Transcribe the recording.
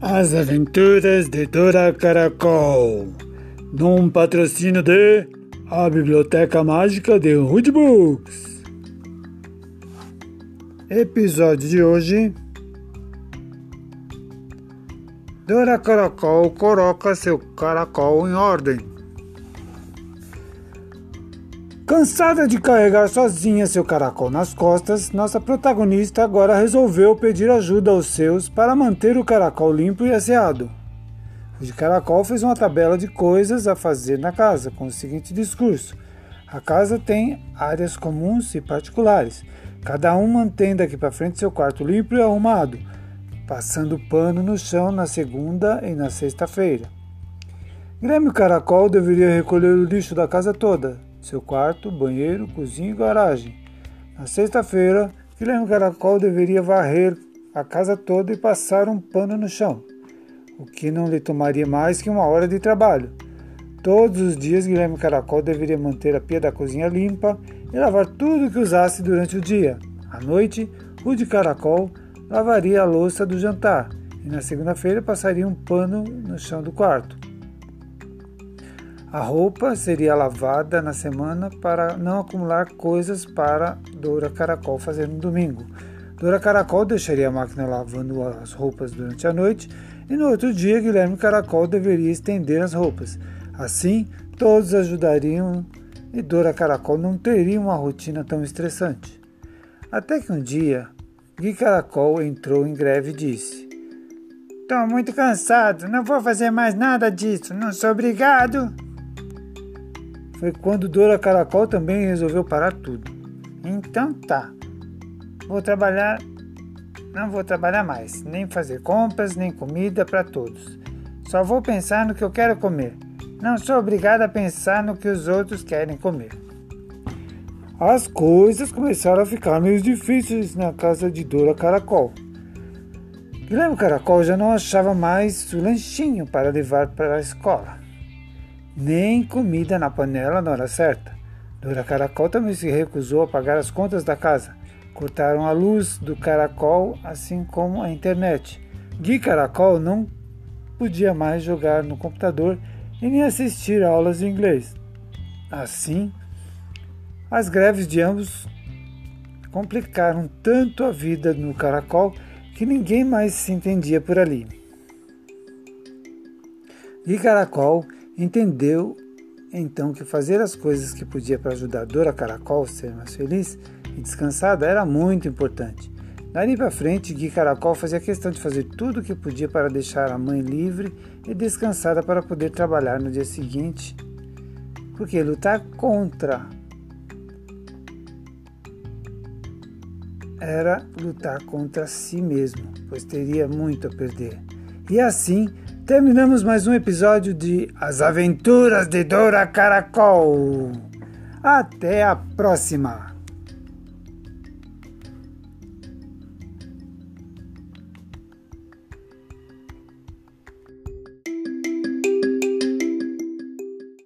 As Aventuras de Dora Caracol, num patrocínio de A Biblioteca Mágica de Hood Books. Episódio de hoje: Dora Caracol coloca seu caracol em ordem. Cansada de carregar sozinha seu caracol nas costas, nossa protagonista agora resolveu pedir ajuda aos seus para manter o caracol limpo e asseado. O de caracol fez uma tabela de coisas a fazer na casa, com o seguinte discurso: A casa tem áreas comuns e particulares. Cada um mantém daqui para frente seu quarto limpo e arrumado, passando pano no chão na segunda e na sexta-feira. Grêmio Caracol deveria recolher o lixo da casa toda, seu quarto, banheiro, cozinha e garagem. Na sexta-feira, Guilherme Caracol deveria varrer a casa toda e passar um pano no chão, o que não lhe tomaria mais que uma hora de trabalho. Todos os dias, Guilherme Caracol deveria manter a pia da cozinha limpa e lavar tudo que usasse durante o dia. À noite, Rude Caracol lavaria a louça do jantar e na segunda-feira passaria um pano no chão do quarto. A roupa seria lavada na semana para não acumular coisas para Dora Caracol fazer no domingo. Dora Caracol deixaria a máquina lavando as roupas durante a noite e no outro dia Guilherme Caracol deveria estender as roupas. Assim, todos ajudariam e Dora Caracol não teria uma rotina tão estressante. Até que um dia, Gui Caracol entrou em greve e disse: Estou muito cansado, não vou fazer mais nada disso, não sou obrigado foi quando Dora Caracol também resolveu parar tudo. Então tá, vou trabalhar, não vou trabalhar mais, nem fazer compras, nem comida para todos. Só vou pensar no que eu quero comer. Não sou obrigada a pensar no que os outros querem comer. As coisas começaram a ficar meio difíceis na casa de Dora Caracol. Guilherme Caracol já não achava mais o lanchinho para levar para a escola nem comida na panela na hora certa. Dora Caracol também se recusou a pagar as contas da casa. Cortaram a luz do caracol, assim como a internet. Gui Caracol não podia mais jogar no computador e nem assistir aulas de inglês. Assim, as greves de ambos complicaram tanto a vida no caracol que ninguém mais se entendia por ali. Gui Caracol Entendeu então que fazer as coisas que podia para ajudar Dora Caracol a ser mais feliz e descansada era muito importante. Dali para frente, Gui Caracol fazia questão de fazer tudo o que podia para deixar a mãe livre e descansada para poder trabalhar no dia seguinte. Porque lutar contra era lutar contra si mesmo, pois teria muito a perder. E assim, terminamos mais um episódio de As Aventuras de Dora Caracol. Até a próxima!